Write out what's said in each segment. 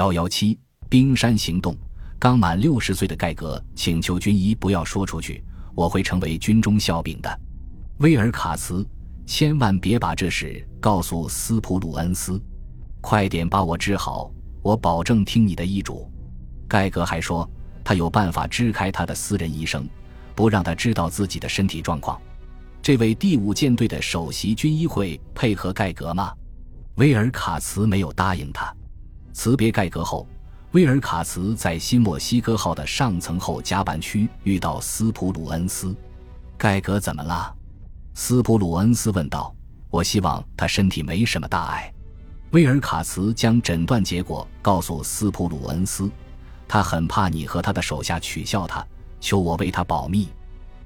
幺幺七冰山行动，刚满六十岁的盖格请求军医不要说出去，我会成为军中笑柄的。威尔卡茨，千万别把这事告诉斯普鲁恩斯，快点把我治好，我保证听你的医嘱。盖格还说，他有办法支开他的私人医生，不让他知道自己的身体状况。这位第五舰队的首席军医会配合盖格吗？威尔卡茨没有答应他。辞别盖格后，威尔卡茨在新墨西哥号的上层后甲板区遇到斯普鲁恩斯。盖格怎么了？斯普鲁恩斯问道。我希望他身体没什么大碍。威尔卡茨将诊断结果告诉斯普鲁恩斯。他很怕你和他的手下取笑他，求我为他保密。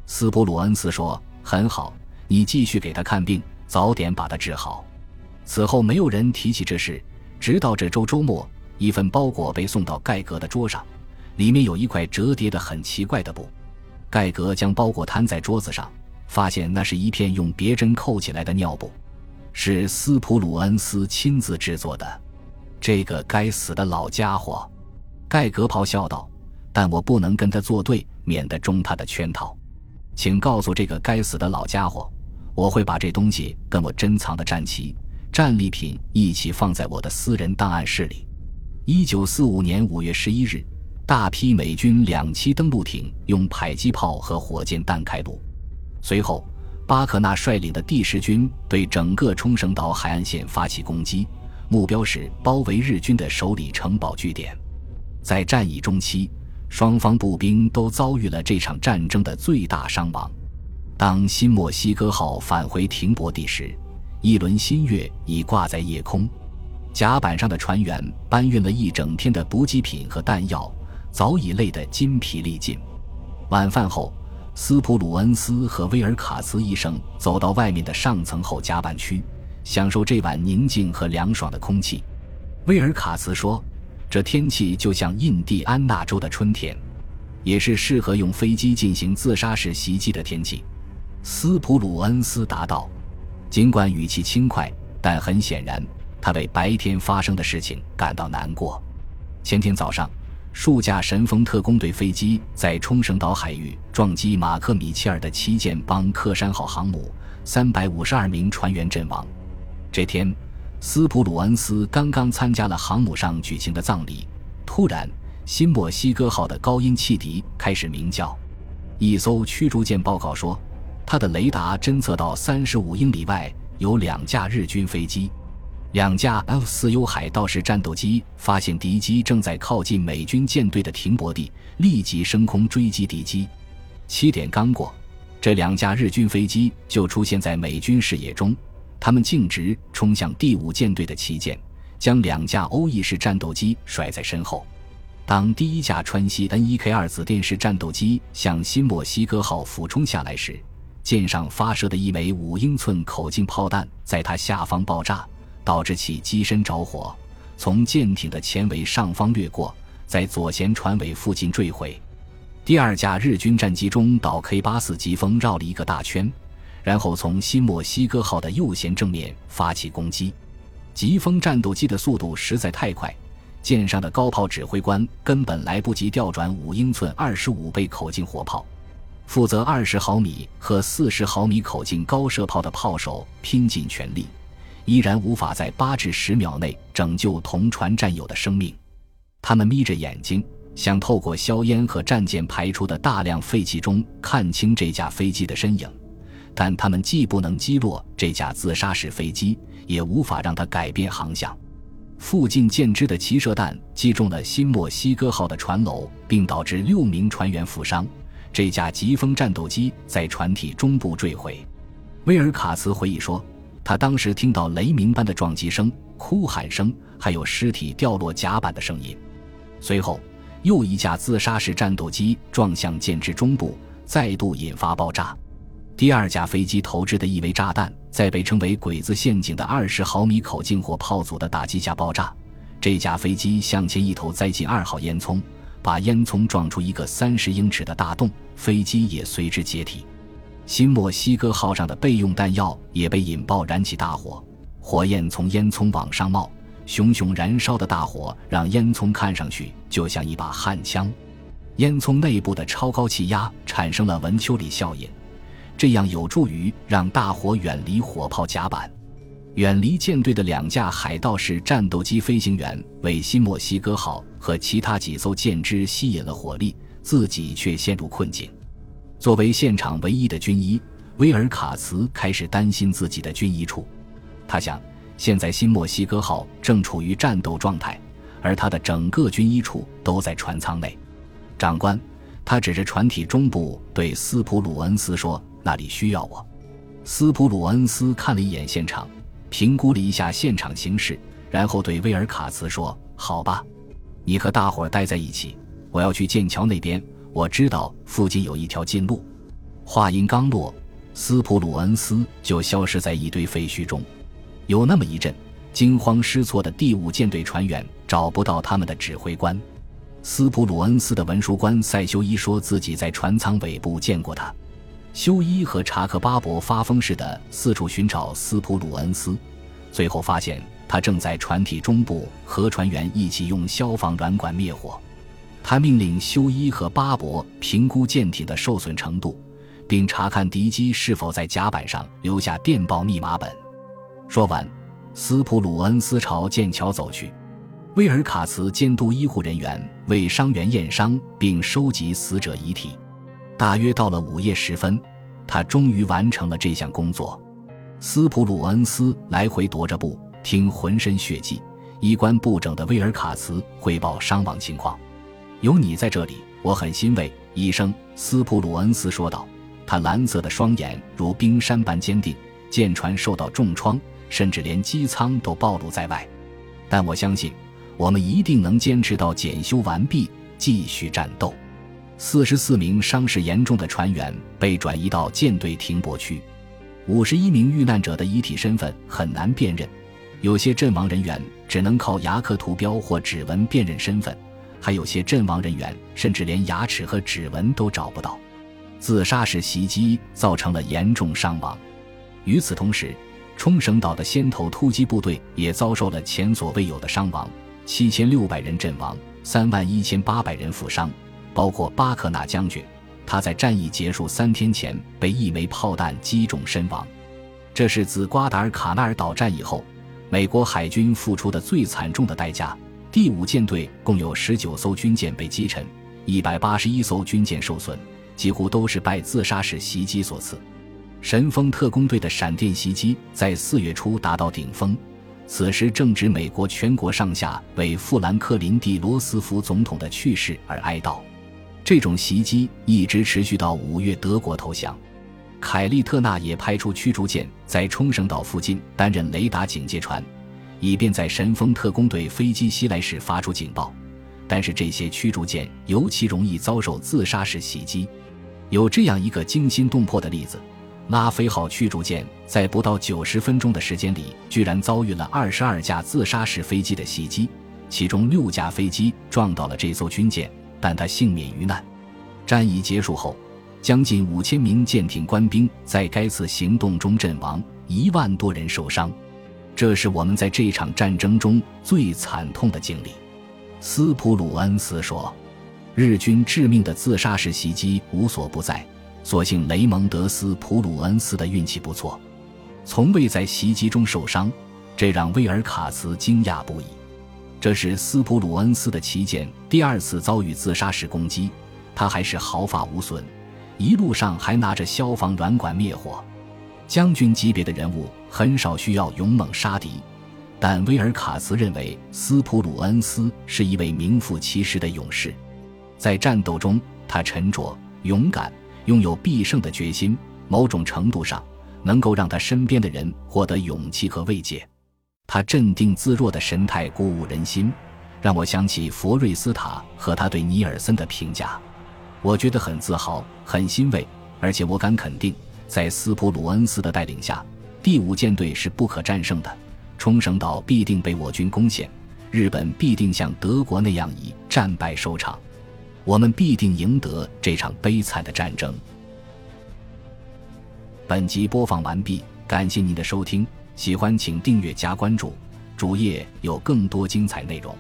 斯普鲁恩斯说：“很好，你继续给他看病，早点把他治好。”此后没有人提起这事。直到这周周末，一份包裹被送到盖格的桌上，里面有一块折叠的很奇怪的布。盖格将包裹摊在桌子上，发现那是一片用别针扣起来的尿布，是斯普鲁恩斯亲自制作的。这个该死的老家伙，盖格咆哮道：“但我不能跟他作对，免得中他的圈套。请告诉这个该死的老家伙，我会把这东西跟我珍藏的战旗。”战利品一起放在我的私人档案室里。一九四五年五月十一日，大批美军两栖登陆艇用迫击炮和火箭弹开路。随后，巴克纳率领的第十军对整个冲绳岛海岸线发起攻击，目标是包围日军的首里城堡据点。在战役中期，双方步兵都遭遇了这场战争的最大伤亡。当新墨西哥号返回停泊地时，一轮新月已挂在夜空，甲板上的船员搬运了一整天的补给品和弹药，早已累得筋疲力尽。晚饭后，斯普鲁恩斯和威尔卡茨医生走到外面的上层后甲板区，享受这晚宁静和凉爽的空气。威尔卡茨说：“这天气就像印第安纳州的春天，也是适合用飞机进行自杀式袭击的天气。”斯普鲁恩斯答道。尽管语气轻快，但很显然，他为白天发生的事情感到难过。前天早上，数架神风特工队飞机在冲绳岛海域撞击马克·米切尔的旗舰邦克山号航母，三百五十二名船员阵亡。这天，斯普鲁恩斯刚刚参加了航母上举行的葬礼，突然，新墨西哥号的高音汽笛开始鸣叫。一艘驱逐舰报告说。他的雷达侦测到三十五英里外有两架日军飞机，两架 F 四 U 海盗式战斗机发现敌机正在靠近美军舰队的停泊地，立即升空追击敌机。七点刚过，这两架日军飞机就出现在美军视野中，他们径直冲向第五舰队的旗舰，将两架欧翼式战斗机甩在身后。当第一架川西 N 一 K 二子电式战斗机向新墨西哥号俯冲下来时，舰上发射的一枚五英寸口径炮弹在它下方爆炸，导致其机身着火，从舰艇的前尾上方掠过，在左舷船尾附近坠毁。第二架日军战机中岛 K 八四疾风绕了一个大圈，然后从新墨西哥号的右舷正面发起攻击。疾风战斗机的速度实在太快，舰上的高炮指挥官根本来不及调转五英寸二十五倍口径火炮。负责二十毫米和四十毫米口径高射炮的炮手拼尽全力，依然无法在八至十秒内拯救同船战友的生命。他们眯着眼睛，想透过硝烟和战舰排出的大量废气中看清这架飞机的身影，但他们既不能击落这架自杀式飞机，也无法让它改变航向。附近舰只的齐射弹击中了新墨西哥号的船楼，并导致六名船员负伤。这架疾风战斗机在船体中部坠毁。威尔卡茨回忆说，他当时听到雷鸣般的撞击声、哭喊声，还有尸体掉落甲板的声音。随后，又一架自杀式战斗机撞向舰只中部，再度引发爆炸。第二架飞机投掷的一枚炸弹在被称为“鬼子陷阱”的二十毫米口径火炮组的打击下爆炸，这架飞机向前一头栽进二号烟囱。把烟囱撞出一个三十英尺的大洞，飞机也随之解体。新墨西哥号上的备用弹药也被引爆，燃起大火，火焰从烟囱往上冒，熊熊燃烧的大火让烟囱看上去就像一把焊枪。烟囱内部的超高气压产生了文丘里效应，这样有助于让大火远离火炮甲板。远离舰队的两架海盗式战斗机飞行员为新墨西哥号和其他几艘舰只吸引了火力，自己却陷入困境。作为现场唯一的军医，威尔卡茨开始担心自己的军医处。他想，现在新墨西哥号正处于战斗状态，而他的整个军医处都在船舱内。长官，他指着船体中部对斯普鲁恩斯说：“那里需要我。”斯普鲁恩斯看了一眼现场。评估了一下现场形势，然后对威尔卡茨说：“好吧，你和大伙儿待在一起，我要去剑桥那边。我知道附近有一条近路。”话音刚落，斯普鲁恩斯就消失在一堆废墟中。有那么一阵，惊慌失措的第五舰队船员找不到他们的指挥官。斯普鲁恩斯的文书官塞修伊说自己在船舱尾部见过他。修伊和查克巴伯发疯似的四处寻找斯普鲁恩斯，最后发现他正在船体中部和船员一起用消防软管灭火。他命令修伊和巴伯评估舰艇的受损程度，并查看敌机是否在甲板上留下电报密码本。说完，斯普鲁恩斯朝剑桥走去。威尔卡茨监督医护人员为伤员验伤并收集死者遗体。大约到了午夜时分，他终于完成了这项工作。斯普鲁恩斯来回踱着步，听浑身血迹、衣冠不整的威尔卡茨汇报伤亡情况。有你在这里，我很欣慰。医生斯普鲁恩斯说道，他蓝色的双眼如冰山般坚定。舰船受到重创，甚至连机舱都暴露在外，但我相信，我们一定能坚持到检修完毕，继续战斗。四十四名伤势严重的船员被转移到舰队停泊区，五十一名遇难者的遗体身份很难辨认，有些阵亡人员只能靠牙刻图标或指纹辨认身份，还有些阵亡人员甚至连牙齿和指纹都找不到。自杀式袭击造成了严重伤亡。与此同时，冲绳岛的先头突击部队也遭受了前所未有的伤亡，七千六百人阵亡，三万一千八百人负伤。包括巴克纳将军，他在战役结束三天前被一枚炮弹击中身亡。这是自瓜达尔卡纳尔岛战役后，美国海军付出的最惨重的代价。第五舰队共有十九艘军舰被击沉，一百八十一艘军舰受损，几乎都是拜自杀式袭击所赐。神风特工队的闪电袭击在四月初达到顶峰，此时正值美国全国上下为富兰克林 ·D· 罗斯福总统的去世而哀悼。这种袭击一直持续到五月，德国投降。凯利特纳也派出驱逐舰在冲绳岛附近担任雷达警戒船，以便在神风特工队飞机袭来时发出警报。但是这些驱逐舰尤其容易遭受自杀式袭击。有这样一个惊心动魄的例子：拉菲号驱逐舰在不到九十分钟的时间里，居然遭遇了二十二架自杀式飞机的袭击，其中六架飞机撞到了这艘军舰。但他幸免于难。战役结束后，将近五千名舰艇官兵在该次行动中阵亡，一万多人受伤。这是我们在这场战争中最惨痛的经历。斯普鲁恩斯说：“日军致命的自杀式袭击无所不在，所幸雷蒙德·斯普鲁恩斯的运气不错，从未在袭击中受伤，这让威尔卡茨惊讶不已。”这是斯普鲁恩斯的旗舰第二次遭遇自杀式攻击，他还是毫发无损，一路上还拿着消防软管灭火。将军级别的人物很少需要勇猛杀敌，但威尔卡茨认为斯普鲁恩斯是一位名副其实的勇士。在战斗中，他沉着、勇敢，拥有必胜的决心，某种程度上能够让他身边的人获得勇气和慰藉。他镇定自若的神态鼓舞人心，让我想起佛瑞斯塔和他对尼尔森的评价。我觉得很自豪，很欣慰，而且我敢肯定，在斯普鲁恩斯的带领下，第五舰队是不可战胜的。冲绳岛必定被我军攻陷，日本必定像德国那样以战败收场，我们必定赢得这场悲惨的战争。本集播放完毕，感谢您的收听。喜欢请订阅加关注，主页有更多精彩内容。